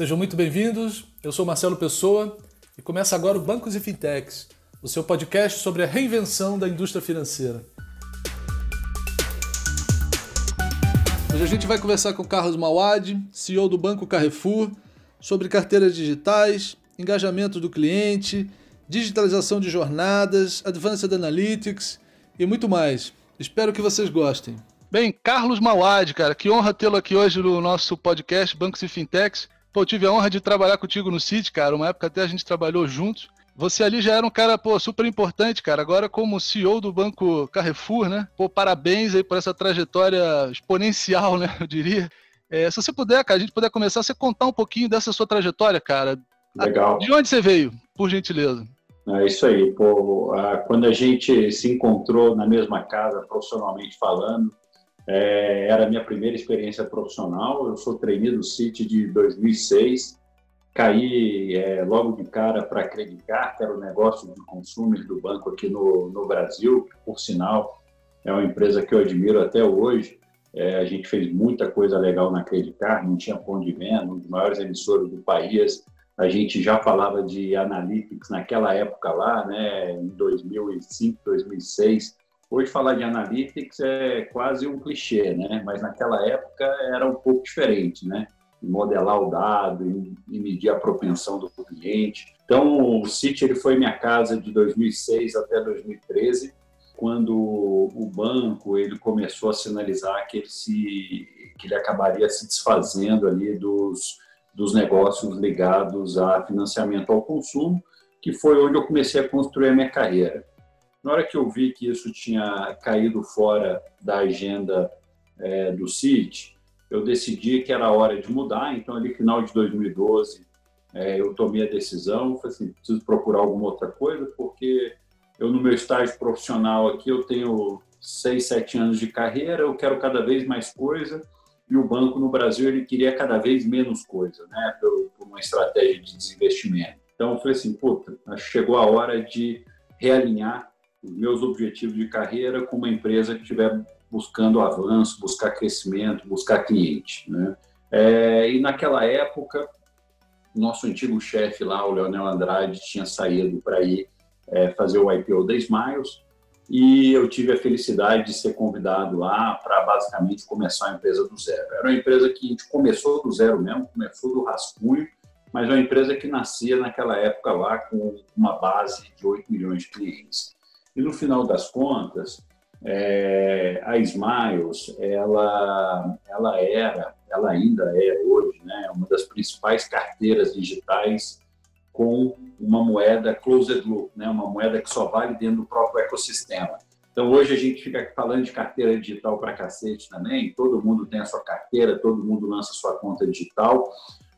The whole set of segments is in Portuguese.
Sejam muito bem-vindos. Eu sou Marcelo Pessoa e começa agora o Bancos e Fintechs, o seu podcast sobre a reinvenção da indústria financeira. Hoje a gente vai conversar com Carlos Mauad, CEO do Banco Carrefour, sobre carteiras digitais, engajamento do cliente, digitalização de jornadas, Advanced Analytics e muito mais. Espero que vocês gostem. Bem, Carlos Mauad, cara, que honra tê-lo aqui hoje no nosso podcast Bancos e Fintechs. Pô, tive a honra de trabalhar contigo no City, cara. Uma época até a gente trabalhou juntos. Você ali já era um cara, pô, super importante, cara. Agora, como CEO do Banco Carrefour, né? Pô, parabéns aí por essa trajetória exponencial, né? Eu diria. É, se você puder, cara, a gente puder começar, você contar um pouquinho dessa sua trajetória, cara. Legal. De onde você veio, por gentileza? É isso aí, pô. Quando a gente se encontrou na mesma casa, profissionalmente falando, é, era a minha primeira experiência profissional. Eu sou treinado do City de 2006. Caí é, logo de cara para acreditar que era o negócio de consumo do banco aqui no, no Brasil. Por sinal, é uma empresa que eu admiro até hoje. É, a gente fez muita coisa legal na Credicar, não tinha pão de venda, um dos maiores emissores do país. A gente já falava de analytics naquela época lá, né, em 2005, 2006 Hoje falar de analytics é quase um clichê, né? Mas naquela época era um pouco diferente, né? Modelar o dado e medir a propensão do cliente. Então, o City ele foi minha casa de 2006 até 2013, quando o banco ele começou a sinalizar que ele se que ele acabaria se desfazendo ali dos dos negócios ligados a financiamento ao consumo, que foi onde eu comecei a construir a minha carreira. Na hora que eu vi que isso tinha caído fora da agenda é, do CIT, eu decidi que era hora de mudar. Então, ali final de 2012, é, eu tomei a decisão, falei assim, preciso procurar alguma outra coisa, porque eu no meu estágio profissional aqui eu tenho seis, sete anos de carreira, eu quero cada vez mais coisa e o banco no Brasil ele queria cada vez menos coisa, né, por, por uma estratégia de desinvestimento. Então eu falei assim, puta, chegou a hora de realinhar os meus objetivos de carreira com uma empresa que estiver buscando avanço, buscar crescimento, buscar cliente. Né? É, e naquela época, nosso antigo chefe lá, o Leonel Andrade, tinha saído para ir é, fazer o IPO da Smiles e eu tive a felicidade de ser convidado lá para basicamente começar a empresa do zero. Era uma empresa que a gente começou do zero mesmo, começou do rascunho, mas é uma empresa que nascia naquela época lá com uma base de 8 milhões de clientes. E no final das contas, é, a Smiles, ela, ela era, ela ainda é hoje, né, uma das principais carteiras digitais com uma moeda closed loop, né, uma moeda que só vale dentro do próprio ecossistema. Então, hoje a gente fica falando de carteira digital para cacete também, todo mundo tem a sua carteira, todo mundo lança sua conta digital,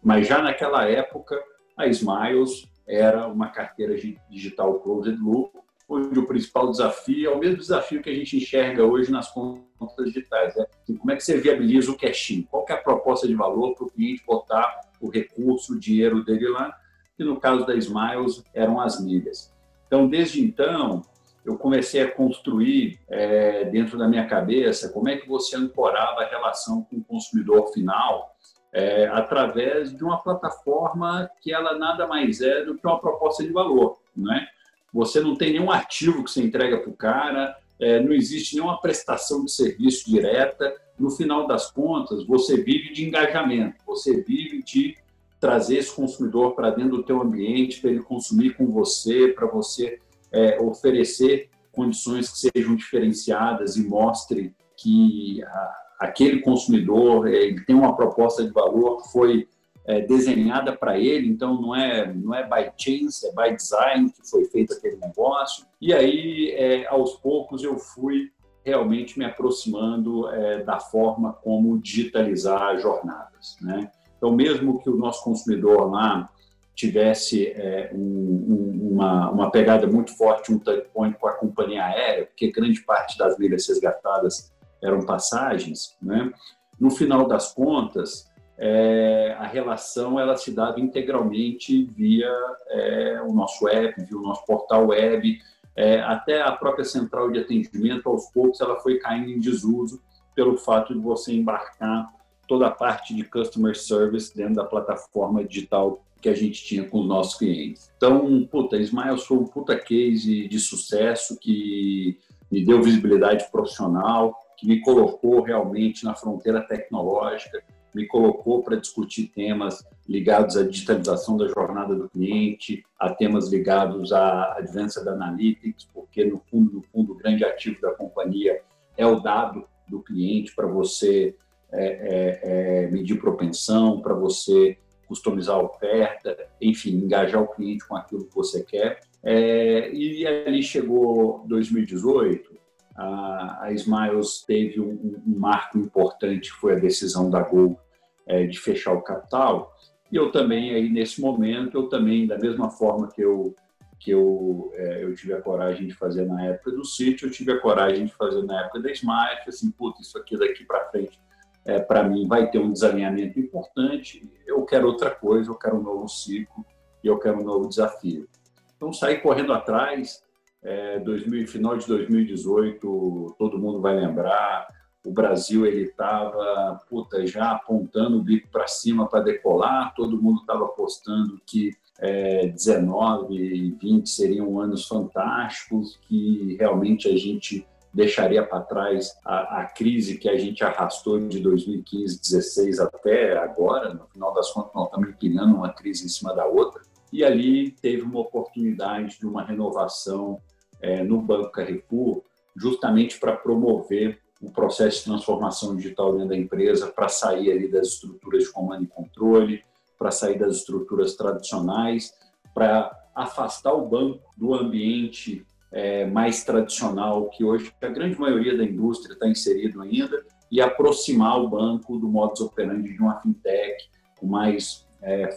mas já naquela época, a Smiles era uma carteira digital closed loop, onde o principal desafio é o mesmo desafio que a gente enxerga hoje nas contas digitais. Né? Como é que você viabiliza o cash-in? Qual é a proposta de valor para o cliente botar o recurso, o dinheiro dele lá? E no caso da Smiles, eram as milhas. Então, desde então, eu comecei a construir é, dentro da minha cabeça como é que você ancorava a relação com o consumidor final é, através de uma plataforma que ela nada mais é do que uma proposta de valor, não é? Você não tem nenhum ativo que você entrega para o cara, é, não existe nenhuma prestação de serviço direta. No final das contas, você vive de engajamento, você vive de trazer esse consumidor para dentro do teu ambiente, para ele consumir com você, para você é, oferecer condições que sejam diferenciadas e mostre que a, aquele consumidor ele tem uma proposta de valor que foi é, desenhada para ele, então não é, não é by chance, é by design que foi feito aquele negócio. E aí, é, aos poucos, eu fui realmente me aproximando é, da forma como digitalizar jornadas. Né? Então, mesmo que o nosso consumidor lá tivesse é, um, um, uma, uma pegada muito forte, um touchpoint com a companhia aérea, porque grande parte das milhas resgatadas eram passagens, né? no final das contas, é, a relação ela se dava integralmente via é, o nosso app, via o nosso portal web, é, até a própria central de atendimento, aos poucos, ela foi caindo em desuso pelo fato de você embarcar toda a parte de customer service dentro da plataforma digital que a gente tinha com os nossos clientes. Então, puta, Smiles foi um puta case de sucesso que me deu visibilidade profissional, que me colocou realmente na fronteira tecnológica, me colocou para discutir temas ligados à digitalização da jornada do cliente, a temas ligados à Advanced Analytics, porque no fundo, no fundo, o grande ativo da companhia é o dado do cliente para você é, é, é, medir propensão, para você customizar a oferta, enfim, engajar o cliente com aquilo que você quer. É, e ali chegou 2018, a, Smiles teve um, um, marco importante, foi a decisão da Gol é, de fechar o capital. E eu também, aí nesse momento, eu também, da mesma forma que eu que eu, é, eu tive a coragem de fazer na época do sítio, eu tive a coragem de fazer na época da Smart, assim, puta, isso aqui daqui para frente, é, para mim, vai ter um desalinhamento importante, eu quero outra coisa, eu quero um novo ciclo e eu quero um novo desafio. Então, saí correndo atrás, é, 2000, final de 2018, todo mundo vai lembrar, o Brasil ele estava já apontando o bico para cima para decolar, todo mundo estava apostando que é, 19 e 20 seriam anos fantásticos, que realmente a gente deixaria para trás a, a, crise que a gente arrastou de 2015, 16 até agora. No final das contas, nós estamos empilhando uma crise em cima da outra. E ali teve uma oportunidade de uma renovação é, no Banco Carrefour, justamente para promover o processo de transformação digital dentro da empresa, para sair ali das estruturas de comando e controle, para sair das estruturas tradicionais, para afastar o banco do ambiente é, mais tradicional que hoje a grande maioria da indústria está inserido ainda e aproximar o banco do modus operandi de uma fintech com mais é,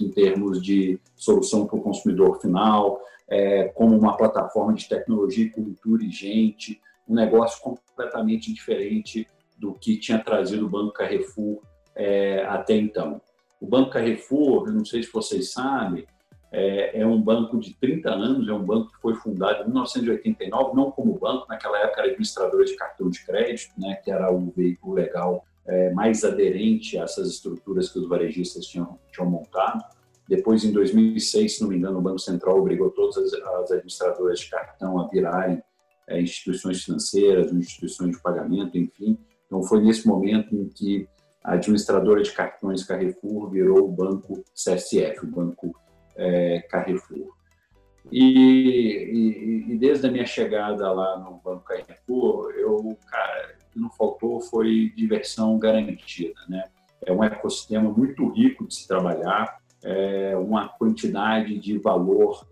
em termos de solução para o consumidor final, é, como uma plataforma de tecnologia, cultura e gente, um negócio completamente diferente do que tinha trazido o Banco Carrefour é, até então. O Banco Carrefour, não sei se vocês sabem, é, é, um banco de 30 anos, é um banco que foi fundado em 1989, não como banco, naquela época era administrador de cartão de crédito, né, que era o veículo legal é, mais aderente a essas estruturas que os varejistas tinham, tinham montado. Depois, em 2006, se não me engano, o Banco Central obrigou todas as, as administradoras de cartão a virarem é, instituições financeiras, instituições de pagamento, enfim. Então, foi nesse momento em que a administradora de cartões Carrefour virou o banco CSF, o Banco é, Carrefour. E, e, e, desde a minha chegada lá no Banco Carrefour, eu, cara, o que não faltou foi diversão garantida, né? É um ecossistema muito rico de se trabalhar, é uma quantidade de valor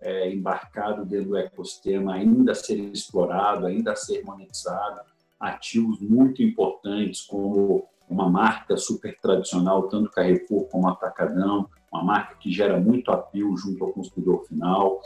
é, embarcado dentro do ecossistema ainda a ser explorado, ainda a ser monetizado, ativos muito importantes como uma marca super tradicional, tanto Carrefour como Atacadão, uma marca que gera muito apelo junto ao consumidor final,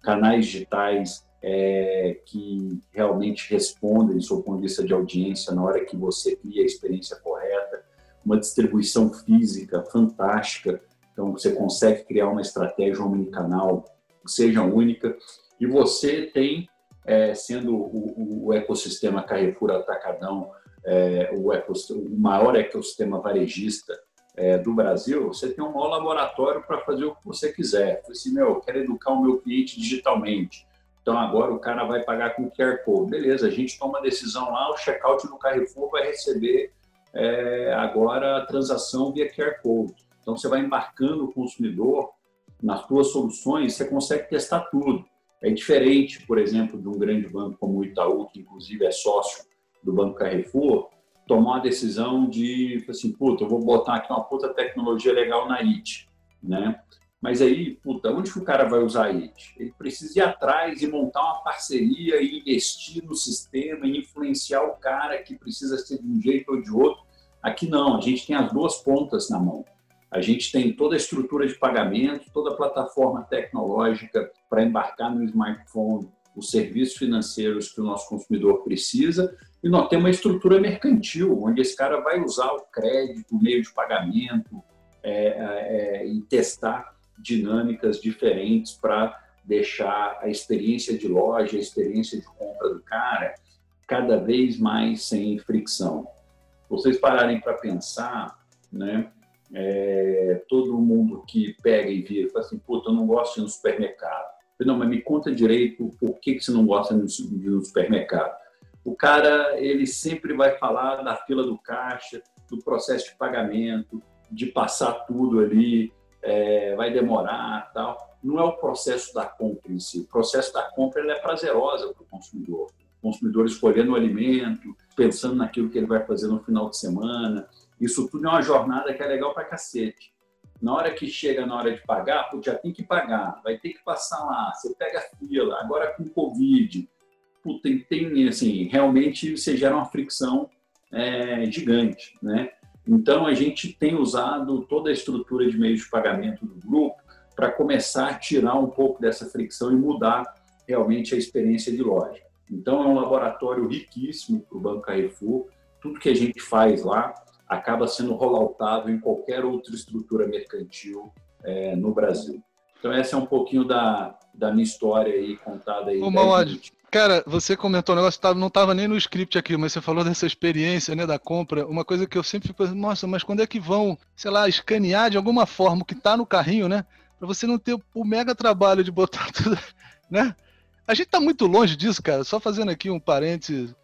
canais digitais é, que realmente respondem do seu ponto de vista de audiência na hora que você cria a experiência correta, uma distribuição física fantástica, então você consegue criar uma estratégia omnicanal que seja única, e você tem, é, sendo o, o, ecossistema Carrefour Atacadão, é, o, o maior ecossistema varejista é, do Brasil, você tem um maior laboratório para fazer o que você quiser. Eu assim, meu, eu quero educar o meu cliente digitalmente. Então agora o cara vai pagar com QR Code. Beleza, a gente toma decisão lá, o checkout no Carrefour vai receber é, agora a transação via QR Code. Então você vai embarcando o consumidor nas suas soluções, você consegue testar tudo. É diferente, por exemplo, de um grande banco como o Itaú, que inclusive é sócio do Banco Carrefour, tomar uma decisão de, assim, puta, eu vou botar aqui uma puta tecnologia legal na IT, né? Mas aí, puta, onde que o cara vai usar a IT? Ele precisa ir atrás e montar uma parceria e investir no sistema e influenciar o cara que precisa ser de um jeito ou de outro. Aqui não, a gente tem as duas pontas na mão. A gente tem toda a estrutura de pagamento, toda a plataforma tecnológica para embarcar no smartphone os serviços financeiros que o nosso consumidor precisa e nós temos uma estrutura mercantil, onde esse cara vai usar o crédito, o meio de pagamento é, é, e testar dinâmicas diferentes para deixar a experiência de loja, a experiência de compra do cara cada vez mais sem fricção. vocês pararem para pensar, né? É, todo mundo que pega e vira fala assim, puta, eu não gosto de ir no supermercado. Não, mas me conta direito por que, que você não gosta de ir no supermercado. O cara, ele sempre vai falar da fila do caixa, do processo de pagamento, de passar tudo ali, é, vai demorar tal. Não é o processo da compra em si. O processo da compra é prazerosa para o consumidor. O consumidor escolhendo o alimento, pensando naquilo que ele vai fazer no final de semana. Isso tudo é uma jornada que é legal para cacete. Na hora que chega na hora de pagar, pô, já tem que pagar, vai ter que passar lá, você pega a fila, agora com Covid, pô, tem, tem assim, realmente você gera uma fricção é, gigante, né? Então, a gente tem usado toda a estrutura de meios de pagamento do grupo para começar a tirar um pouco dessa fricção e mudar realmente a experiência de loja. Então, é um laboratório riquíssimo para o Banco Carrefour. Tudo que a gente faz lá acaba sendo rolloutado em qualquer outra estrutura mercantil é, no Brasil. Então, essa é um pouquinho da, da minha história aí contada aí. Ô, Mauad, Cara, você comentou um negócio, não estava nem no script aqui, mas você falou dessa experiência né, da compra. Uma coisa que eu sempre fico pensando, nossa, mas quando é que vão, sei lá, escanear de alguma forma o que está no carrinho, né? Para você não ter o mega trabalho de botar tudo, né? A gente está muito longe disso, cara. Só fazendo aqui um parênteses.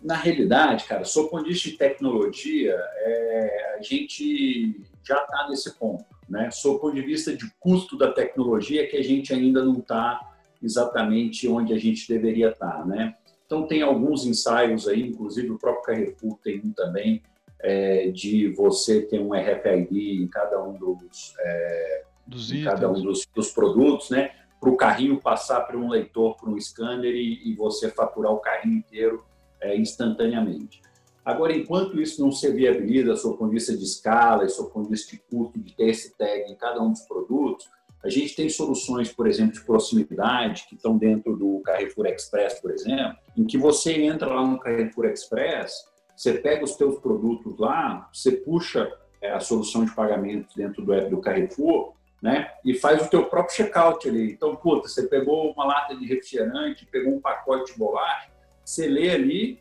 Na realidade, cara, sob ponto de vista de tecnologia, é, a gente já está nesse ponto, né? Sob ponto de vista de custo da tecnologia, que a gente ainda não está exatamente onde a gente deveria estar, né? Então tem alguns ensaios aí, inclusive o próprio Carrefour tem um também é, de você ter um RFID em cada um dos, é, dos em cada um dos, dos produtos, né? Para o carrinho passar para um leitor, para um scanner e, e, você faturar o carrinho inteiro é, instantaneamente. Agora, enquanto isso não se viabiliza, sob o ponto de vista de escala, sob o ponto de vista de custo de ter esse tag em cada um dos produtos, a gente tem soluções, por exemplo, de proximidade, que estão dentro do Carrefour Express, por exemplo, em que você entra lá no Carrefour Express, você pega os seus produtos lá, você puxa é, a solução de pagamento dentro do app do Carrefour, né? E faz o teu próprio checkout ali. Então, puta, você pegou uma lata de refrigerante, pegou um pacote de bolacha, você lê ali,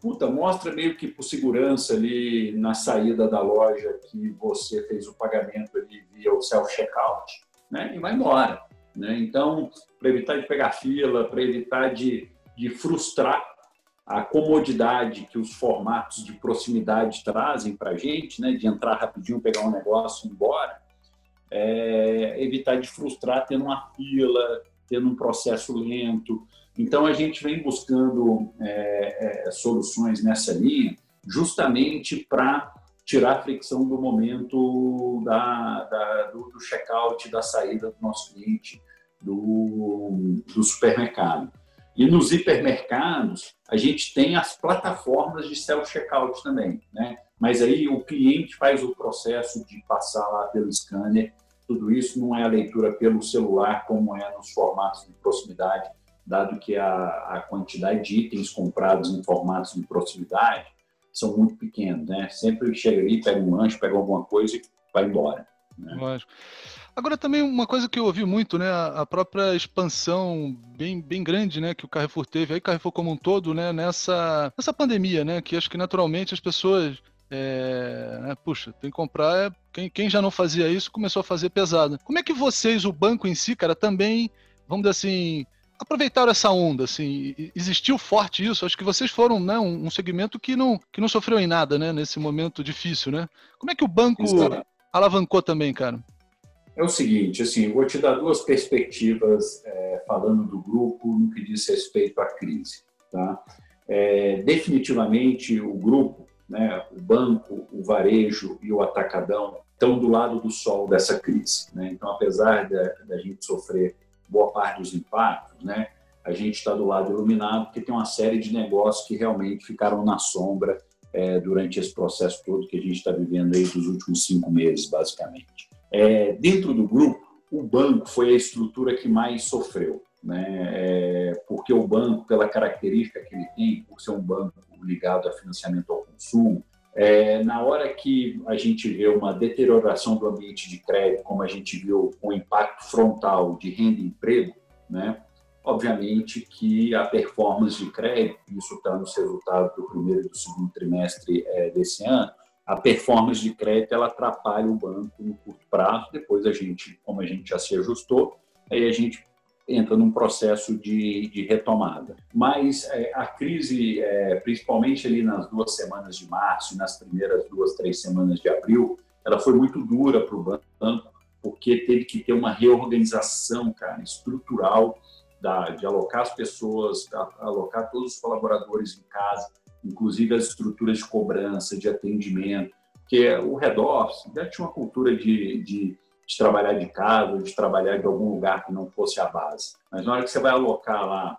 puta, mostra meio que por segurança ali na saída da loja que você fez o pagamento ali via o self-checkout né? e vai embora. Né? Então, para evitar de pegar fila, para evitar de, de frustrar a comodidade que os formatos de proximidade trazem para a gente, né? de entrar rapidinho, pegar um negócio e ir embora, é, evitar de frustrar tendo uma fila, tendo um processo lento. Então, a gente vem buscando é, é, soluções nessa linha justamente para tirar a fricção do momento da, da do, do check-out, da saída do nosso cliente do, do supermercado. E nos hipermercados, a gente tem as plataformas de self-checkout também, né? Mas aí o cliente faz o processo de passar lá pelo scanner. Tudo isso não é a leitura pelo celular, como é nos formatos de proximidade, dado que a, a quantidade de itens comprados em formatos de proximidade são muito pequenos, né? Sempre chega ali, pega um lanche, pega alguma coisa e vai embora. Né? Lógico. Agora também uma coisa que eu ouvi muito, né, a própria expansão bem, bem grande, né, que o Carrefour teve, aí Carrefour como um todo, né, nessa, nessa pandemia, né, que acho que naturalmente as pessoas, é, né, puxa, tem que comprar, é, quem, quem já não fazia isso começou a fazer pesado. Como é que vocês, o banco em si, cara, também, vamos dizer assim, aproveitaram essa onda, assim, existiu forte isso? Acho que vocês foram, né, um, segmento que não, que não sofreu em nada, né, nesse momento difícil, né? Como é que o banco Exato. alavancou também, cara? É o seguinte, assim, vou te dar duas perspectivas é, falando do grupo no que diz respeito à crise, tá? É, definitivamente o grupo, né, o banco, o varejo e o atacadão estão do lado do sol dessa crise, né? Então, apesar da gente sofrer boa parte dos impactos, né, a gente está do lado iluminado, porque tem uma série de negócios que realmente ficaram na sombra é, durante esse processo todo que a gente está vivendo aí dos últimos cinco meses, basicamente. É, dentro do grupo, o banco foi a estrutura que mais sofreu, né? É, porque o banco, pela característica que ele tem, por ser um banco ligado a financiamento ao consumo, é, na hora que a gente vê uma deterioração do ambiente de crédito, como a gente viu o impacto frontal de renda e emprego, né, obviamente que a performance de crédito, isso está nos resultados do primeiro e do segundo trimestre é, desse ano, a performance de crédito ela atrapalha o banco no curto prazo. Depois a gente, como a gente já se ajustou, aí a gente entra num processo de, de retomada. Mas é, a crise, é, principalmente ali nas duas semanas de março e nas primeiras duas, três semanas de abril, ela foi muito dura para o banco, porque teve que ter uma reorganização, cara, estrutural, da, de alocar as pessoas, alocar todos os colaboradores em casa, inclusive as estruturas de cobrança, de atendimento, porque o head office já tinha uma cultura de, de, de trabalhar de casa, de trabalhar de algum lugar que não fosse a base. Mas na hora que você vai alocar lá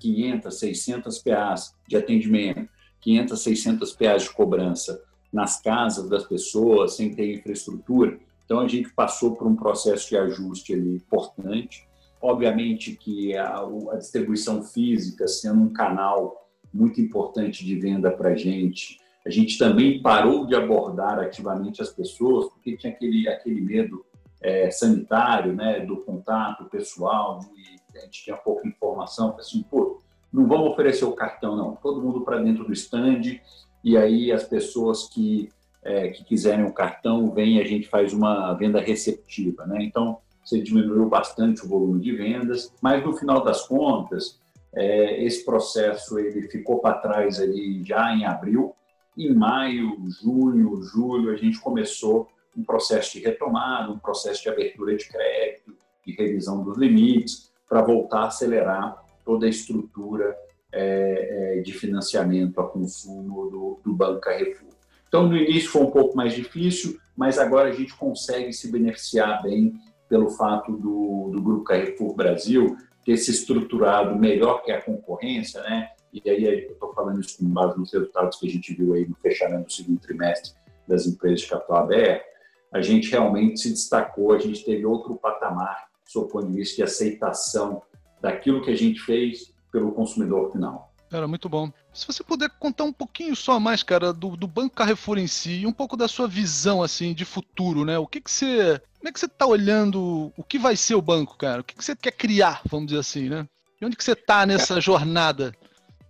500, 600 PAs de atendimento, 500, 600 PAs de cobrança nas casas das pessoas, sem ter infraestrutura, então a gente passou por um processo de ajuste ali importante. Obviamente que a, a distribuição física, sendo um canal muito importante de venda para a gente. A gente também parou de abordar ativamente as pessoas, porque tinha aquele, aquele medo é, sanitário, né, do contato pessoal, de, a gente tinha pouca informação, assim, pô, não vamos oferecer o cartão, não. Todo mundo para dentro do stand, e aí as pessoas que, é, que quiserem o cartão vêm e a gente faz uma venda receptiva, né? Então, você diminuiu bastante o volume de vendas, mas no final das contas, é, esse processo ele ficou para trás ali já em abril. Em maio, junho, julho, a gente começou um processo de retomada, um processo de abertura de crédito, de revisão dos limites, para voltar a acelerar toda a estrutura é, é, de financiamento a consumo do, do Banco Carrefour. Então, no início foi um pouco mais difícil, mas agora a gente consegue se beneficiar bem pelo fato do, do Grupo Carrefour Brasil ter se estruturado melhor que a concorrência, né? E aí eu estou falando isso com base nos resultados que a gente viu aí no fechamento do segundo trimestre das empresas de capital aberto, a gente realmente se destacou, a gente teve outro patamar, do ponto de vista de aceitação daquilo que a gente fez pelo consumidor final. Era muito bom. Se você puder contar um pouquinho só mais, cara, do, do Banco Carrefour em si e um pouco da sua visão, assim, de futuro, né? O que que você... Como é que você está olhando o que vai ser o banco, cara? O que, que você quer criar, vamos dizer assim, né? E onde que você está nessa jornada?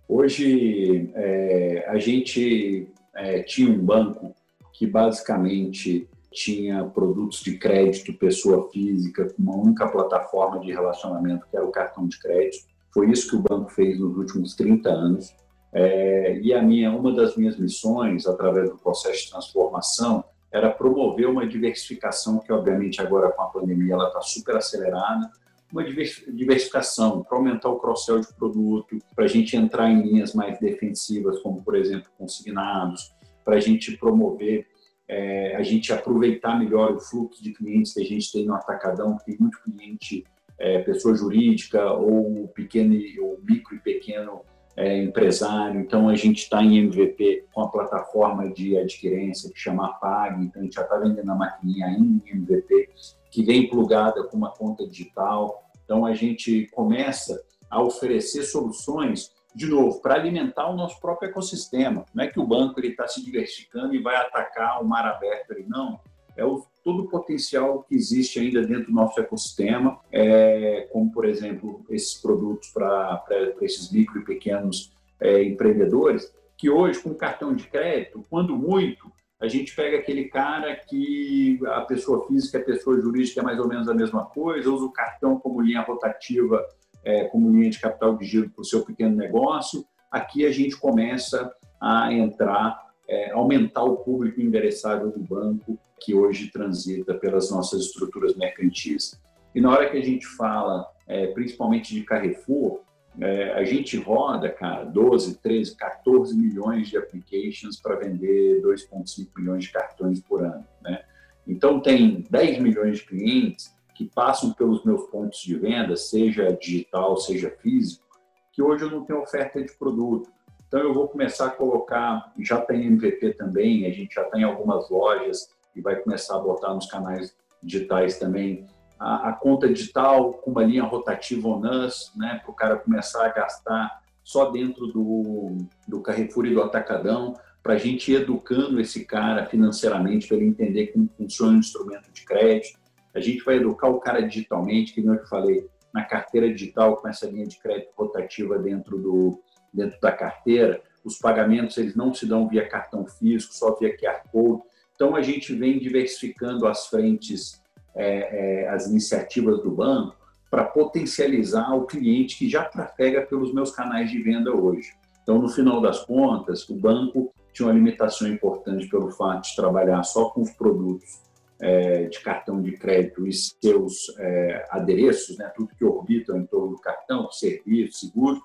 Hoje, é, a gente é, tinha um banco que basicamente tinha produtos de crédito pessoa física com uma única plataforma de relacionamento, que era o cartão de crédito. Foi isso que o banco fez nos últimos 30 anos. É, e a minha, uma das minhas missões, através do processo de transformação, era promover uma diversificação, que obviamente agora com a pandemia ela está super acelerada, uma diversificação para aumentar o cross-sell de produto, para a gente entrar em linhas mais defensivas, como por exemplo consignados, para a gente promover, é, a gente aproveitar melhor o fluxo de clientes que a gente tem no atacadão, tem muito cliente, é, pessoa jurídica ou pequeno, ou micro e pequeno é, empresário. Então, a gente está em MVP com a plataforma de adquirência que chama Pag. Então, a gente já está vendendo a maquininha em MVP, que vem plugada com uma conta digital. Então, a gente começa a oferecer soluções, de novo, para alimentar o nosso próprio ecossistema. Não é que o banco está se diversificando e vai atacar o mar aberto ali, não. É o todo o potencial que existe ainda dentro do nosso ecossistema, é, como, por exemplo, esses produtos para esses micro e pequenos é, empreendedores, que hoje, com cartão de crédito, quando muito, a gente pega aquele cara que a pessoa física e a pessoa jurídica é mais ou menos a mesma coisa, usa o cartão como linha rotativa, é, como linha de capital de giro para o seu pequeno negócio. Aqui a gente começa a entrar é, aumentar o público endereçável do banco que hoje transita pelas nossas estruturas mercantis. E na hora que a gente fala, é, principalmente de Carrefour, é, a gente roda, cara, 12, 13, 14 milhões de applications para vender 2,5 milhões de cartões por ano, né? Então, tem 10 milhões de clientes que passam pelos meus pontos de venda, seja digital, seja físico, que hoje eu não tenho oferta de produto. Então, eu vou começar a colocar, já tem MVP também, a gente já tem algumas lojas e vai começar a botar nos canais digitais também a, a conta digital com uma linha rotativa ONUS, né, para o cara começar a gastar só dentro do, do Carrefour e do Atacadão, para a gente ir educando esse cara financeiramente, para ele entender como funciona o instrumento de crédito. A gente vai educar o cara digitalmente, que nem eu te falei, na carteira digital com essa linha de crédito rotativa dentro, do, dentro da carteira. Os pagamentos eles não se dão via cartão físico, só via QR Code. Então, a gente vem diversificando as frentes, é, é, as iniciativas do banco para potencializar o cliente que já trafega pelos meus canais de venda hoje. Então, no final das contas, o banco tinha uma limitação importante pelo fato de trabalhar só com os produtos é, de cartão de crédito e seus é, adereços, né, tudo que orbita em torno do cartão, serviço, seguro.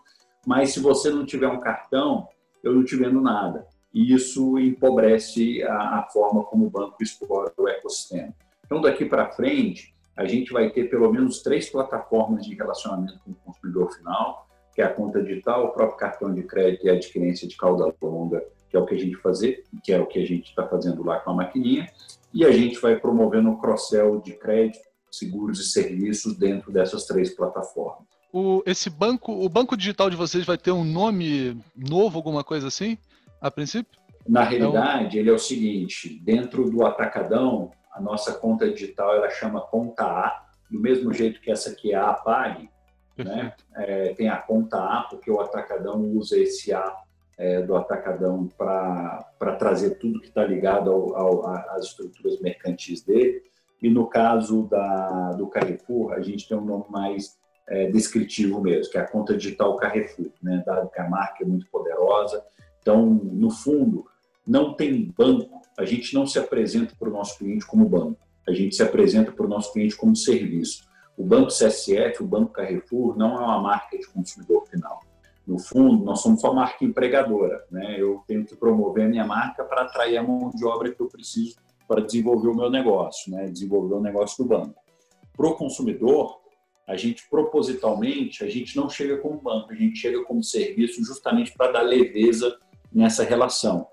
Mas se você não tiver um cartão, eu não te vendo nada. E isso empobrece a, a forma como o banco explora o ecossistema. Então, daqui para frente, a gente vai ter pelo menos três plataformas de relacionamento com o consumidor final, que é a conta digital, o próprio cartão de crédito e a adquirência de cauda longa, que é o que a gente fazer, que é o que a gente está fazendo lá com a maquininha, e a gente vai promovendo o cross-sell de crédito, seguros e serviços dentro dessas três plataformas. O, esse banco, o banco digital de vocês vai ter um nome novo, alguma coisa assim, a princípio? Na realidade, ele é o seguinte: dentro do Atacadão, a nossa conta digital ela chama Conta A, do mesmo jeito que essa aqui é a APAG, né? É, tem a Conta A, porque o Atacadão usa esse A é, do Atacadão para trazer tudo que está ligado ao, ao, às estruturas mercantis dele. E no caso da, do Carrefour, a gente tem um nome mais é, descritivo mesmo, que é a conta digital Carrefour, né? dado que a marca é muito poderosa. Então, no fundo, não tem banco, a gente não se apresenta para o nosso cliente como banco, a gente se apresenta para o nosso cliente como serviço. O Banco CSF, o Banco Carrefour, não é uma marca de consumidor final. No fundo, nós somos só marca empregadora. Né? Eu tenho que promover a minha marca para atrair a mão de obra que eu preciso para desenvolver o meu negócio, né? desenvolver o negócio do banco. Para o consumidor, a gente propositalmente, a gente não chega como banco, a gente chega como serviço justamente para dar leveza nessa relação.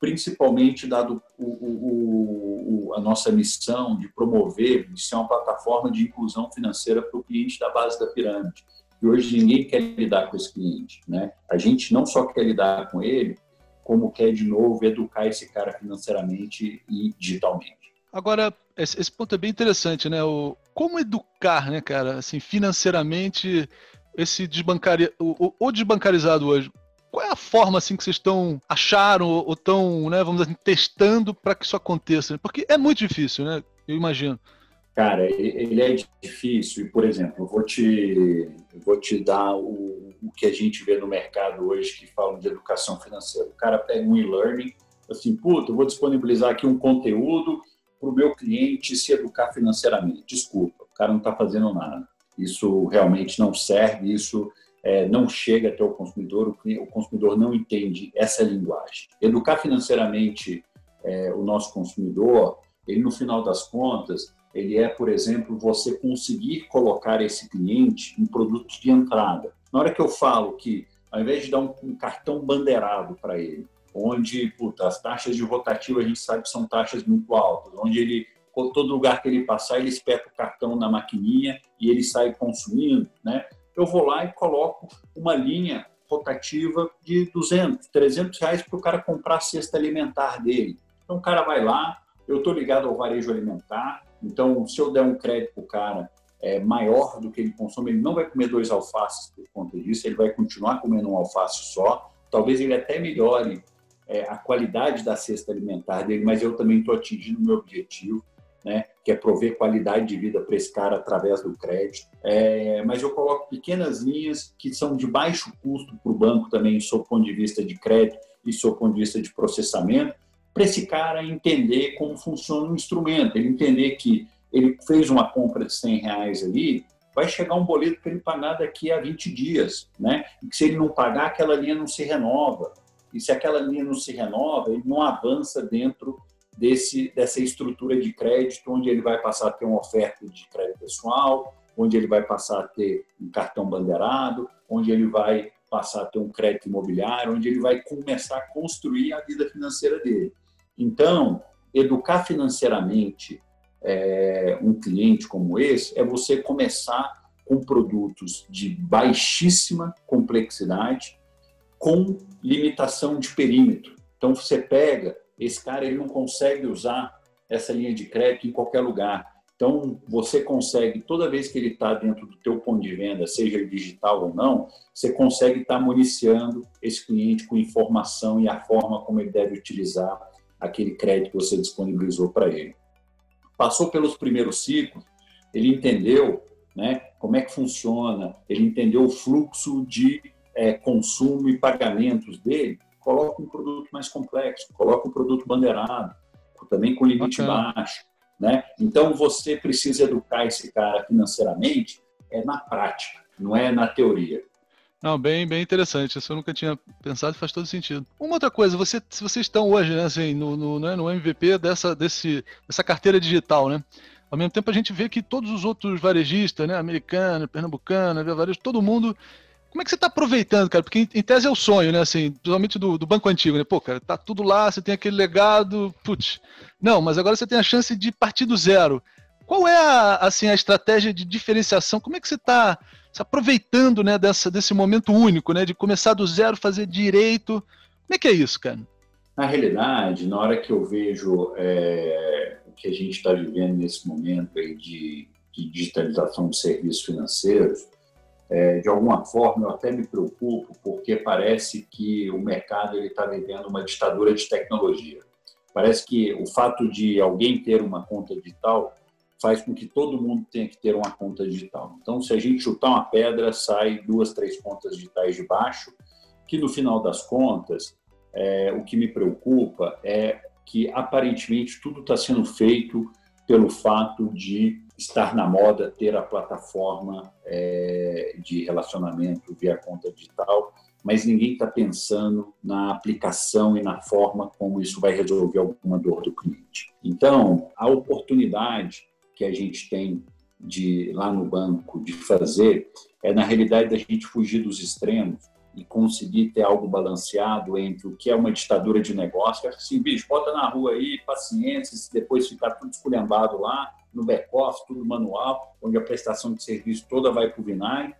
Principalmente dado o, o, o, a nossa missão de promover, de ser uma plataforma de inclusão financeira para o cliente da base da pirâmide. E hoje ninguém quer lidar com esse cliente. Né? A gente não só quer lidar com ele, como quer, de novo, educar esse cara financeiramente e digitalmente. Agora, esse, ponto é bem interessante, né? O, como educar, né, cara, assim, financeiramente, esse desbancari, o, o, desbancarizado hoje? Qual é a forma assim que vocês estão acharam ou estão, né, vamos dizer, assim, testando para que isso aconteça? Porque é muito difícil, né? Eu imagino. Cara, ele é difícil. E, por exemplo, eu vou te, vou te dar o, o que a gente vê no mercado hoje que falam de educação financeira. O cara pega um e-learning, assim, puta, eu vou disponibilizar aqui um conteúdo para o meu cliente se educar financeiramente. Desculpa, o cara não está fazendo nada. Isso realmente não serve, isso é, não chega até o consumidor, o, o, consumidor não entende essa linguagem. Educar financeiramente é, o nosso consumidor, ele no final das contas, ele é, por exemplo, você conseguir colocar esse cliente em produtos de entrada. Na hora que eu falo que, ao invés de dar um, um cartão bandeirado para ele, onde puta, as taxas de rotativa a gente sabe que são taxas muito altas, onde ele todo lugar que ele passar ele espeta o cartão na maquininha e ele sai consumindo, né? Eu vou lá e coloco uma linha rotativa de 200, 300 reais para o cara comprar a cesta alimentar dele. Então o cara vai lá, eu estou ligado ao varejo alimentar, então se eu der um crédito para o cara é, maior do que ele consome, ele não vai comer dois alfaces por conta disso, ele vai continuar comendo um alface só, talvez ele até melhore é, a qualidade da cesta alimentar dele, mas eu também estou atingindo o meu objetivo, né, que é prover qualidade de vida para esse cara através do crédito. É, mas eu coloco pequenas linhas que são de baixo custo para o banco também, sob ponto de vista de crédito e sob ponto de vista de processamento, para esse cara entender como funciona o instrumento, ele entender que ele fez uma compra de 100 reais ali, vai chegar um boleto para ele pagar daqui a 20 dias, né? E que se ele não pagar, aquela linha não se renova e se aquela linha não se renova, ele não avança dentro desse, dessa estrutura de crédito, onde ele vai passar a ter uma oferta de crédito pessoal, onde ele vai passar a ter um cartão bandeirado, onde ele vai passar a ter um crédito imobiliário, onde ele vai começar a construir a vida financeira dele. Então, educar financeiramente é, um cliente como esse é você começar com produtos de baixíssima complexidade, com limitação de perímetro. Então você pega esse cara, ele não consegue usar essa linha de crédito em qualquer lugar. Então, você consegue, toda vez que ele está dentro do teu ponto de venda, seja digital ou não, você consegue estar tá municiando esse cliente com informação e a forma como ele deve utilizar aquele crédito que você disponibilizou para ele. Passou pelos primeiros ciclos, ele entendeu né, como é que funciona, ele entendeu o fluxo de é, consumo e pagamentos dele, coloca um produto mais complexo, coloca um produto bandeirado, também com limite Bacana. baixo né? Então, você precisa educar esse cara financeiramente é na prática, não é na teoria. Não, bem, bem interessante. Isso eu nunca tinha pensado e faz todo sentido. Uma outra coisa, você, se vocês estão hoje, né, assim, no, no, né, no MVP dessa, desse, dessa carteira digital, né? Ao mesmo tempo a gente vê que todos os outros varejistas, né, americano, pernambucano, varejo, todo mundo como é que você está aproveitando, cara? Porque em, tese é o sonho, né? Assim, principalmente do, do, banco antigo, né? Pô, cara, tá tudo lá, você tem aquele legado, putz. Não, mas agora você tem a chance de partir do zero. Qual é a, assim, a estratégia de diferenciação? Como é que você está se aproveitando né, dessa, desse momento único, né? De começar do zero, fazer direito. Como é que é isso, cara? Na realidade, na hora que eu vejo é, o que a gente está vivendo nesse momento aí de, de digitalização de serviços financeiros, é, de alguma forma, eu até me preocupo, porque parece que o mercado está vivendo uma ditadura de tecnologia. Parece que o fato de alguém ter uma conta digital faz com que todo mundo tenha que ter uma conta digital. Então, se a gente chutar uma pedra, sai duas, três contas digitais de baixo, que no final das contas, é, o que me preocupa é que aparentemente tudo está sendo feito pelo fato de estar na moda ter a plataforma é, de relacionamento via conta digital, mas ninguém está pensando na aplicação e na forma como isso vai resolver alguma dor do cliente. Então, a oportunidade que a gente tem de lá no banco de fazer é na realidade da gente fugir dos extremos e conseguir ter algo balanceado entre o que é uma ditadura de negócio, que é assim, bicho, bota na rua aí, paciência, se depois ficar tudo esculhambado lá, no back-office, tudo manual, onde a prestação de serviço toda vai para o vinagre,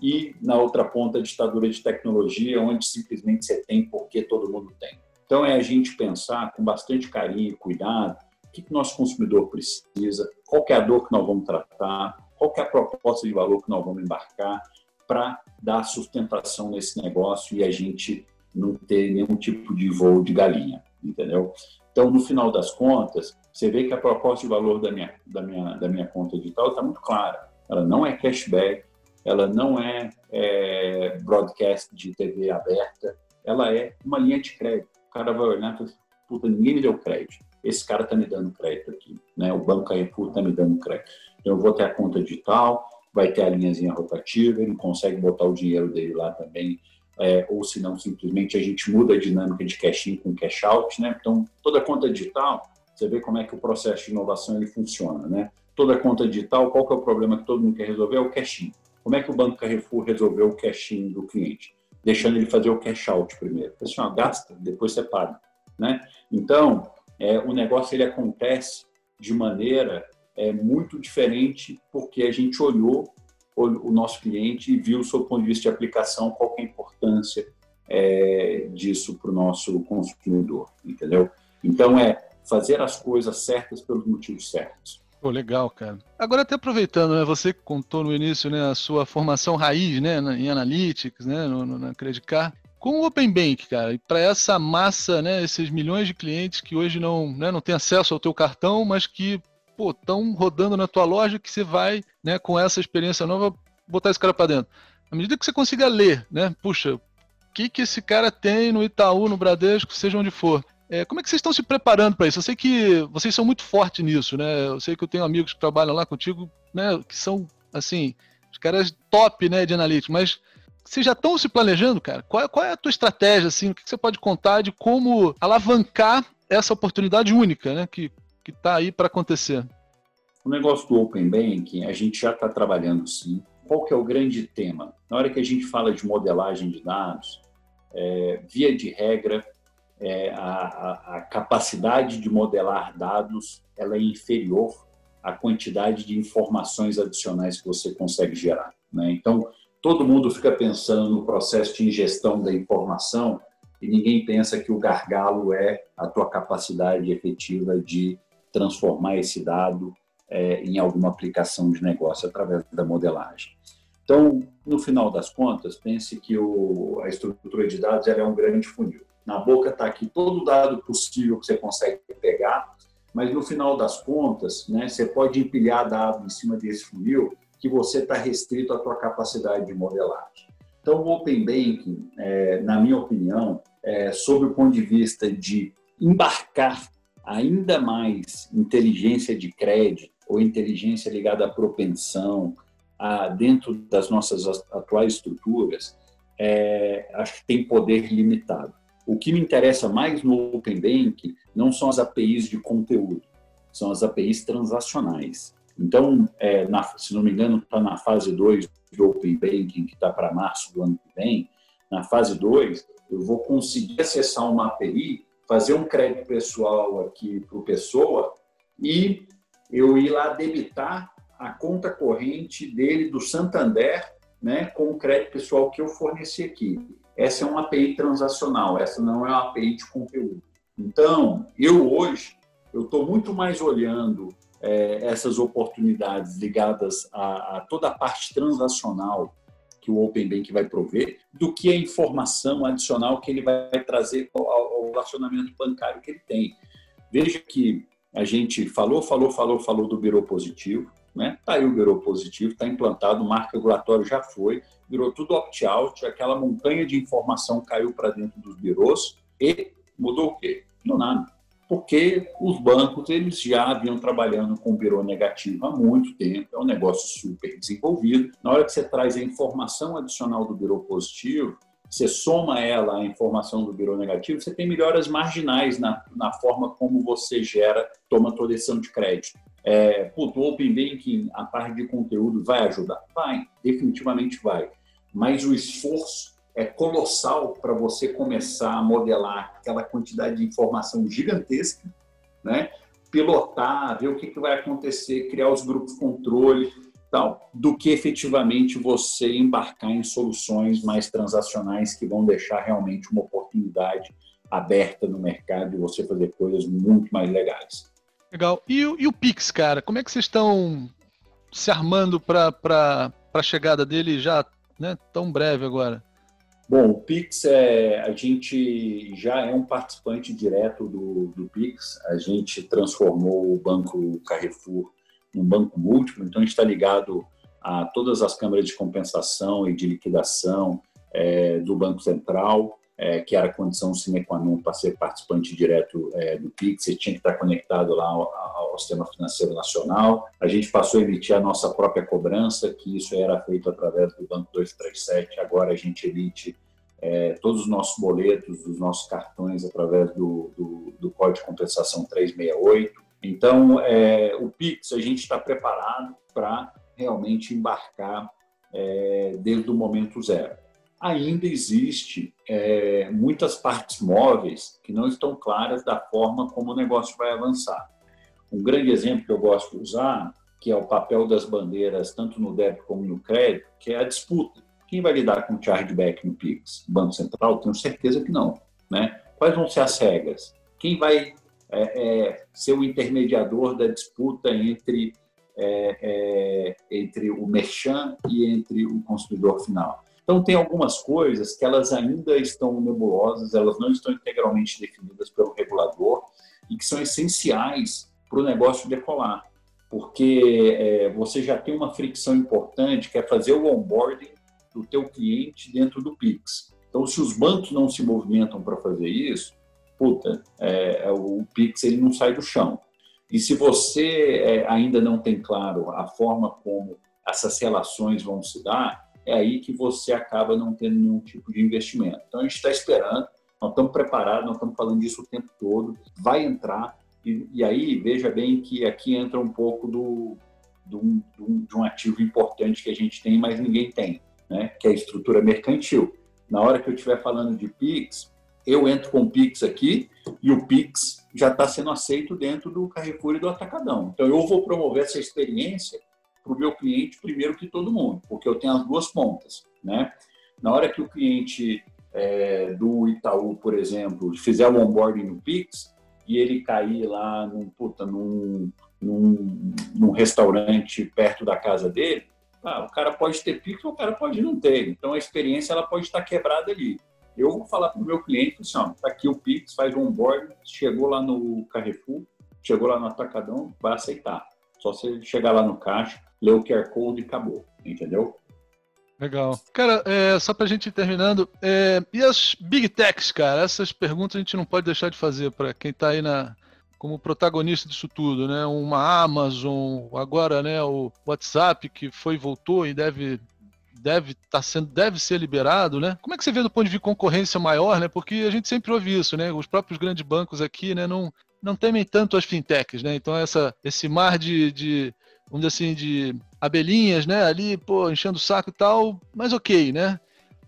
e na outra ponta a ditadura de tecnologia, onde simplesmente você tem porque todo mundo tem. Então é a gente pensar com bastante carinho e cuidado que, que o nosso consumidor precisa, qual é a dor que nós vamos tratar, qual é a proposta de valor que nós vamos embarcar para dar sustentação nesse negócio e a gente não ter nenhum tipo de voo de galinha, entendeu? Então, no final das contas, você vê que a proposta de valor da minha, da minha, da minha conta digital está muito clara. Ela não é cashback, ela não é, é, broadcast de TV aberta, ela é uma linha de crédito. O cara vai olhar e fala, puta, ninguém me deu crédito. Esse cara está me dando crédito aqui. Né? O Banco Carrefour está me dando crédito. Então, eu vou ter a conta digital, vai ter a linhazinha rotativa, ele consegue botar o dinheiro dele lá também é, ou se não, simplesmente a gente muda a dinâmica de cash-in com cash-out, né? Então, toda conta digital, você vê como é que o processo de inovação ele funciona, né? Toda conta digital, qual que é o problema que todo mundo quer resolver? É o cash-in. Como é que o Banco Carrefour resolveu o cash-in do cliente? Deixando ele fazer o cash-out primeiro. Assim, ó, gasta, depois você paga, né? Então, é, o negócio ele acontece de maneira é, muito diferente porque a gente olhou o nosso cliente e viu, sob o ponto de vista de aplicação, qual é a importância é, disso para o nosso consumidor, entendeu? Então, é fazer as coisas certas pelos motivos certos. Pô, legal, cara. Agora, até aproveitando, né, você contou no início né, a sua formação raiz né, em Analytics, né, no, no, na Credit Card. Com o Open Bank, cara, e para essa massa, né, esses milhões de clientes que hoje não, né, não têm acesso ao teu cartão, mas que estão rodando na tua loja que você vai, né, com essa experiência nova, botar esse cara para dentro. À medida que você consiga ler, né, puxa, o que, que esse cara tem no Itaú, no Bradesco, seja onde for. É, como é que vocês estão se preparando para isso? Eu sei que vocês são muito fortes nisso, né? Eu sei que eu tenho amigos que trabalham lá contigo, né, que são, assim, os caras top, né, de analítica, mas vocês já estão se planejando, cara? Qual, qual é a tua estratégia, assim? O que, você pode contar de como alavancar essa oportunidade única, né, que que está aí para acontecer? O negócio do Open Banking, a gente já está trabalhando sim. Qual que é o grande tema? Na hora que a gente fala de modelagem de dados, é, via de regra, é, a, a, a, capacidade de modelar dados ela é inferior à quantidade de informações adicionais que você consegue gerar. Né? Então, todo mundo fica pensando no processo de ingestão da informação e ninguém pensa que o gargalo é a tua capacidade efetiva de transformar esse dado é, em alguma aplicação de negócio através da modelagem. Então, no final das contas, pense que o, a estrutura de dados é um grande funil. Na boca está aqui todo o dado possível que você consegue pegar, mas no final das contas, né, você pode empilhar dado em cima desse funil que você está restrito à tua capacidade de modelagem. Então, o Open Banking, é, na minha opinião, é, sob o ponto de vista de embarcar ainda mais inteligência de crédito ou inteligência ligada à propensão a, dentro das nossas atuais estruturas, é, acho que tem poder limitado. O que me interessa mais no Open Banking não são as APIs de conteúdo, são as APIs transacionais. Então, é, na, se não me engano, está na fase 2 do Open Banking, que está para março do ano que vem. Na fase 2, eu vou conseguir acessar uma API, fazer um crédito pessoal aqui para o pessoa e eu ir lá debitar a conta corrente dele do Santander né, com o crédito pessoal que eu forneci aqui. Essa é uma API transacional, essa não é uma API de conteúdo. Então, eu hoje, eu estou muito mais olhando é, essas oportunidades ligadas a, a, toda a parte transacional que o Open Bank vai prover, do que a informação adicional que ele vai trazer ao, ao relacionamento bancário que ele tem. Veja que a gente falou, falou, falou, falou do birô positivo, né? Tá aí o birô positivo, está implantado, o marco regulatório já foi, virou tudo opt-out, aquela montanha de informação caiu para dentro dos birôs e mudou o quê? Não nada porque os bancos eles já vinham trabalhando com birô negativo há muito tempo, é um negócio super desenvolvido. Na hora que você traz a informação adicional do birô positivo, você soma ela à informação do birô negativo, você tem melhoras marginais na, na forma como você gera, toma toda decisão de crédito. É, puto, o Open Banking, a parte de conteúdo, vai ajudar? Vai, definitivamente vai. Mas o esforço é colossal para você começar a modelar aquela quantidade de informação gigantesca, né? pilotar, ver o que, que vai acontecer, criar os grupos de controle, tal, do que efetivamente você embarcar em soluções mais transacionais que vão deixar realmente uma oportunidade aberta no mercado de você fazer coisas muito mais legais. Legal. E, e o Pix, cara? Como é que vocês estão se armando para a chegada dele já né, tão breve agora? Bom, o Pix, é, a gente já é um participante direto do, do Pix. A gente transformou o Banco Carrefour num banco múltiplo, então a gente está ligado a todas as câmaras de compensação e de liquidação é, do Banco Central, é, que era condição sine qua non para ser participante direto é, do PIX, você tinha que estar conectado lá ao, ao, Sistema Financeiro Nacional. A gente passou a emitir a nossa própria cobrança, que isso era feito através do Banco 237, agora a gente emite é, todos os nossos boletos, os nossos cartões através do, do, do Código de Compensação 368. Então, é, o PIX, a gente está preparado para realmente embarcar é, desde o momento zero ainda existe é, muitas partes móveis que não estão claras da forma como o negócio vai avançar. Um grande exemplo que eu gosto de usar, que é o papel das bandeiras, tanto no débito como no crédito, que é a disputa. Quem vai lidar com o chargeback no PIX? Banco Central? Tenho certeza que não. Né? Quais vão ser as regras? Quem vai é, é, ser o intermediador da disputa entre, é, é, entre o merchan e entre o consumidor final? Então, tem algumas coisas que elas ainda estão nebulosas, elas não estão integralmente definidas pelo regulador e que são essenciais para o negócio decolar, porque é, você já tem uma fricção importante que é fazer o onboarding do teu cliente dentro do Pix. Então, se os bancos não se movimentam para fazer isso, puta, é, o Pix ele não sai do chão. E se você é, ainda não tem claro a forma como essas relações vão se dar, é aí que você acaba não tendo nenhum tipo de investimento. Então a gente está esperando, nós estamos preparados, nós estamos falando disso o tempo todo, vai entrar, e, e aí veja bem que aqui entra um pouco do, do, do, de um ativo importante que a gente tem, mas ninguém tem, né? que é a estrutura mercantil. Na hora que eu estiver falando de PIX, eu entro com o Pix aqui e o Pix já está sendo aceito dentro do Carrefour e do Atacadão. Então, eu vou promover essa experiência para o meu cliente primeiro que todo mundo, porque eu tenho as duas pontas, né? Na hora que o cliente é, do Itaú, por exemplo, fizer o onboarding no Pix e ele cair lá num, puta, num, num, num restaurante perto da casa dele, ah, o cara pode ter Pix ou o cara pode não ter. Então a experiência ela pode estar quebrada ali. Eu vou falar para o meu cliente assim, ó, tá aqui o Pix, faz o onboard, chegou lá no Carrefour, chegou lá no Atacadão, vai aceitar. Só você chegar lá no caixa, ler o QR Code e acabou, entendeu? Legal. Cara, é, só pra gente ir terminando, é, e as Big Techs, cara? Essas perguntas a gente não pode deixar de fazer para quem tá aí na, como protagonista disso tudo, né? Uma Amazon, agora, né, o WhatsApp que foi voltou e deve deve tá sendo deve ser liberado, né? Como é que você vê do ponto de vista de concorrência maior, né? Porque a gente sempre ouve isso, né? Os próprios grandes bancos aqui, né, não não temem tanto as fintechs, né? Então essa esse mar de, de vamos dizer assim, de abelhinhas, né? Ali, pô, enchendo o saco e tal, mas ok, né?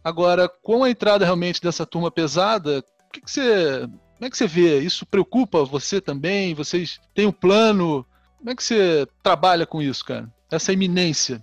Agora, com a entrada realmente dessa turma pesada, o que, que você como é que você vê? Isso preocupa você também? Vocês têm um plano? Como é que você trabalha com isso, cara? Essa iminência?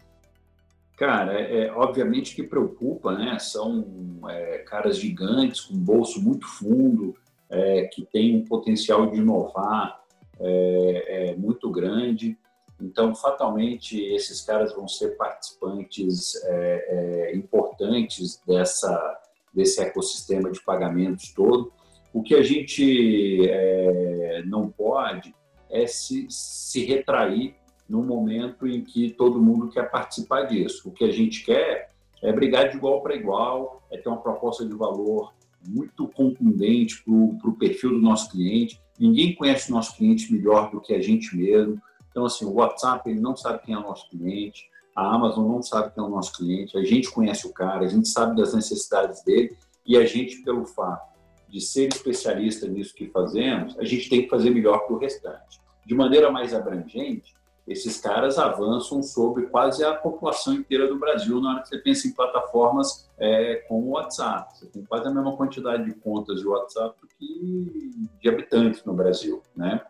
Cara, é, obviamente que preocupa, né? São é, caras gigantes com bolso muito fundo, é, que tem um potencial de inovar é, é, muito grande. Então, fatalmente, esses caras vão ser participantes é, importantes dessa, desse ecossistema de pagamentos todo. O que a gente é, não pode é se, se retrair no momento em que todo mundo quer participar disso. O que a gente quer é brigar de igual para igual, é ter uma proposta de valor muito contundente para o perfil do nosso cliente. Ninguém conhece o nosso cliente melhor do que a gente mesmo. Então, assim, o WhatsApp ele não sabe quem é o nosso cliente, a Amazon não sabe quem é o nosso cliente, a gente conhece o cara, a gente sabe das necessidades dele e a gente, pelo fato de ser especialista nisso que fazemos, a gente tem que fazer melhor que o restante. De maneira mais abrangente, esses caras avançam sobre quase a população inteira do Brasil na hora que você pensa em plataformas é, como o WhatsApp. Você tem quase a mesma quantidade de contas de WhatsApp que de habitantes no Brasil, né?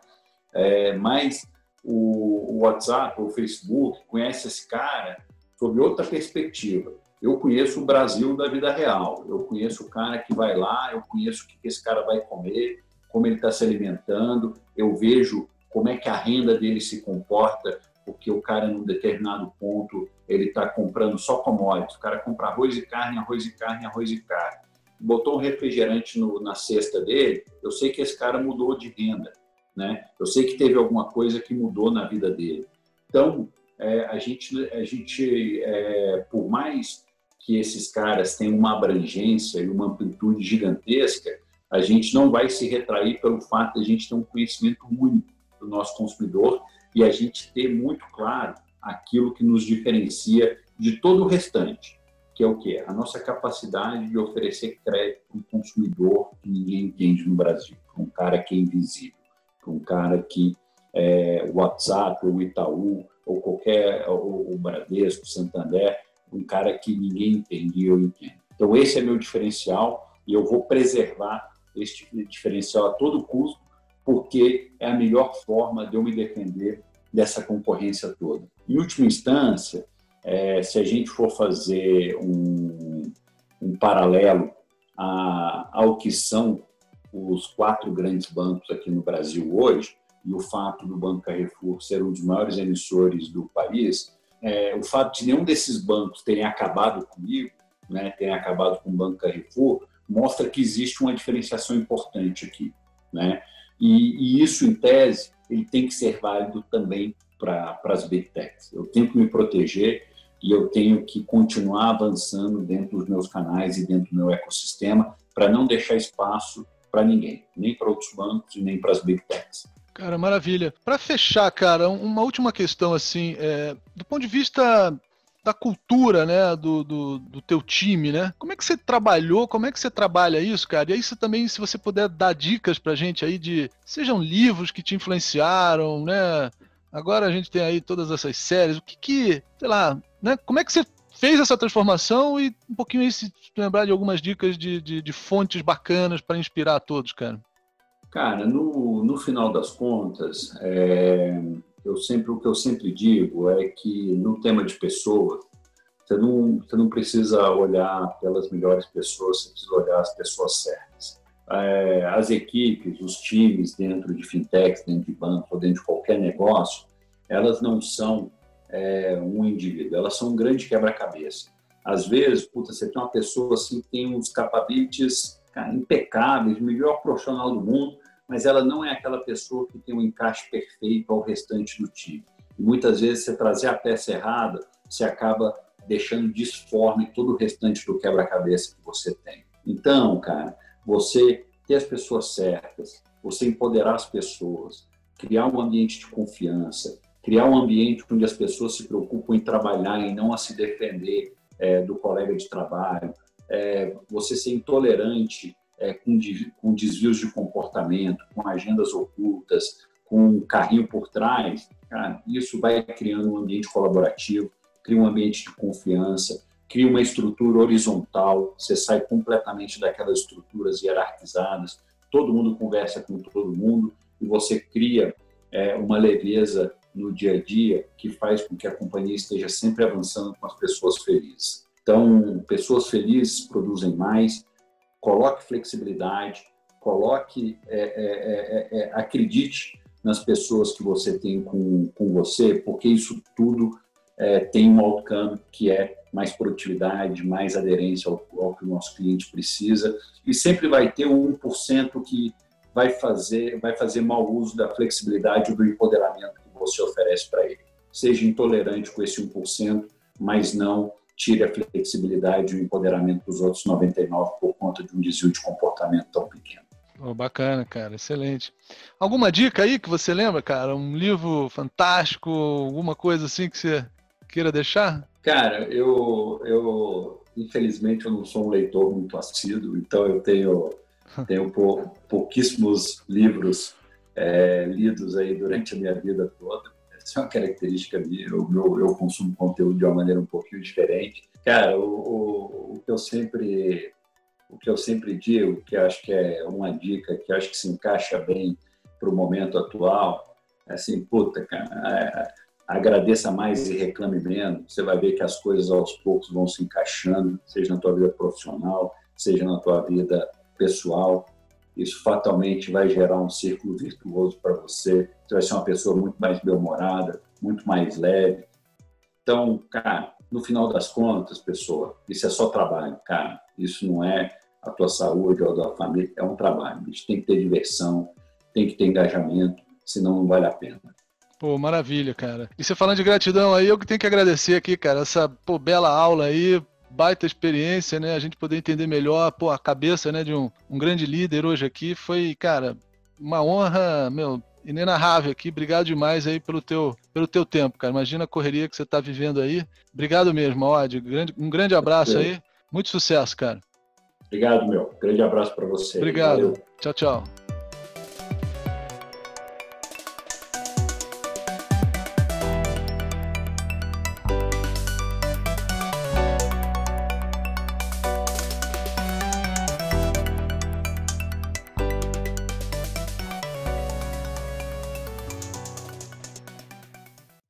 É, mas o, o WhatsApp, o Facebook, conhece esse cara sob outra perspectiva eu conheço o Brasil da vida real. Eu conheço o cara que vai lá, eu conheço o que esse cara vai comer, como ele está se alimentando, eu vejo como é que a renda dele se comporta, porque o cara, num determinado ponto, ele está comprando só commodities. O cara compra arroz e carne, arroz e carne, arroz e carne. Botou um refrigerante no, na cesta dele, eu sei que esse cara mudou de renda. Né? Eu sei que teve alguma coisa que mudou na vida dele. Então, é, a gente, a gente é, por mais que esses caras têm uma abrangência e uma amplitude gigantesca, a gente não vai se retrair pelo fato de a gente ter um conhecimento único do nosso consumidor e a gente ter muito claro aquilo que nos diferencia de todo o restante, que é o que? A nossa capacidade de oferecer crédito para um consumidor que ninguém entende no Brasil, um cara que é invisível, um cara que é, o WhatsApp, o Itaú, ou qualquer, ou o Bradesco, Santander, um cara que ninguém entende e eu entendo. Então, esse é meu diferencial e eu vou preservar este diferencial a todo custo, porque é a melhor forma de eu me defender dessa concorrência toda. Em última instância, é, se a gente for fazer um, um paralelo a, ao que são os quatro grandes bancos aqui no Brasil hoje, e o fato do Banco Carrefour ser um dos maiores emissores do país, é, o fato de nenhum desses bancos terem acabado comigo, né, terem acabado com o Banco Carrefour, mostra que existe uma diferenciação importante aqui. Né? E, e isso, em tese, ele tem que ser válido também para as big techs. Eu tenho que me proteger e eu tenho que continuar avançando dentro dos meus canais e dentro do meu ecossistema para não deixar espaço para ninguém, nem para outros bancos e nem para as big techs. Cara, maravilha. Para fechar, cara, uma última questão assim, é, do ponto de vista da cultura, né, do, do, do, teu time, né? Como é que você trabalhou? Como é que você trabalha isso, cara? E aí você também, se você puder dar dicas pra gente aí de sejam livros que te influenciaram, né? Agora a gente tem aí todas essas séries. O que que, sei lá, né? Como é que você fez essa transformação e um pouquinho aí se lembrar de algumas dicas de, de, de fontes bacanas para inspirar a todos, cara. Cara, no, no final das contas, é, eu sempre, o que eu sempre digo é que no tema de pessoas, você não, você não precisa olhar pelas melhores pessoas, você precisa olhar as pessoas certas. É, as equipes, os times dentro de fintechs, dentro de banco dentro de qualquer negócio, elas não são é, um indivíduo, elas são um grande quebra-cabeça. Às vezes, puta, você tem uma pessoa assim que tem uns cara, impecáveis, melhor profissional do mundo, mas ela não é aquela pessoa que tem um encaixe perfeito ao restante do time. E muitas vezes você trazer a peça errada, você acaba deixando disforme todo o restante do quebra-cabeça que você tem. Então, cara, você ter as pessoas certas, você empoderar as pessoas, criar um ambiente de confiança, criar um ambiente onde as pessoas se preocupam em trabalhar e não a se defender é, do colega de trabalho, é, você ser intolerante é, com, com desvios de comportamento, com agendas ocultas, com um carrinho por trás, cara, isso vai criando um ambiente colaborativo, cria um ambiente de confiança, cria uma estrutura horizontal, você sai completamente daquelas estruturas hierarquizadas, todo mundo conversa com todo mundo e você cria é, uma leveza no dia a dia que faz com que a companhia esteja sempre avançando com as pessoas felizes. Então, pessoas felizes produzem mais, coloque flexibilidade, coloque, é, é, é, é acredite nas pessoas que você tem com, com você, porque isso tudo é, tem um outcome que é mais produtividade, mais aderência ao, ao, que o nosso cliente precisa, e sempre vai ter um 1% que vai fazer, vai fazer mau uso da flexibilidade e do empoderamento você oferece para ele. Seja intolerante com esse 1%, mas não tire a flexibilidade e o empoderamento dos outros 99% por conta de um desvio de comportamento tão pequeno. Oh, bacana, cara, excelente. Alguma dica aí que você lembra, cara? Um livro fantástico, alguma coisa assim que você queira deixar? Cara, eu, eu infelizmente eu não sou um leitor muito assíduo, então eu tenho tenho pou, pouquíssimos livros é, lidos aí durante a minha vida toda. Essa é uma característica minha. Eu, eu, eu consumo conteúdo de uma maneira um pouquinho diferente. Cara, o, o, o que eu sempre o que eu sempre digo, que acho que é uma dica que acho que se encaixa bem para o momento atual, é assim, puta, cara, é, agradeça mais e reclame menos. Você vai ver que as coisas aos poucos vão se encaixando, seja na tua vida profissional, seja na tua vida pessoal. Isso fatalmente vai gerar um círculo virtuoso para você. Você vai ser uma pessoa muito mais bem-humorada, muito mais leve. Então, cara, no final das contas, pessoa, isso é só trabalho, cara. Isso não é a tua saúde ou a tua família, é um trabalho. A gente tem que ter diversão, tem que ter engajamento, senão não vale a pena. Pô, maravilha, cara. E você falando de gratidão aí, eu que tenho que agradecer aqui, cara, essa pô, bela aula aí, baita experiência, né? A gente poder entender melhor, pô, a cabeça, né, de um, um grande líder hoje aqui foi, cara, uma honra, meu, inenarrável aqui. Obrigado demais aí pelo teu, pelo teu tempo, cara. Imagina a correria que você está vivendo aí. Obrigado mesmo, Odd. Um grande abraço aí. Muito sucesso, cara. Obrigado, meu. Grande abraço para você. Obrigado. Valeu. Tchau, tchau.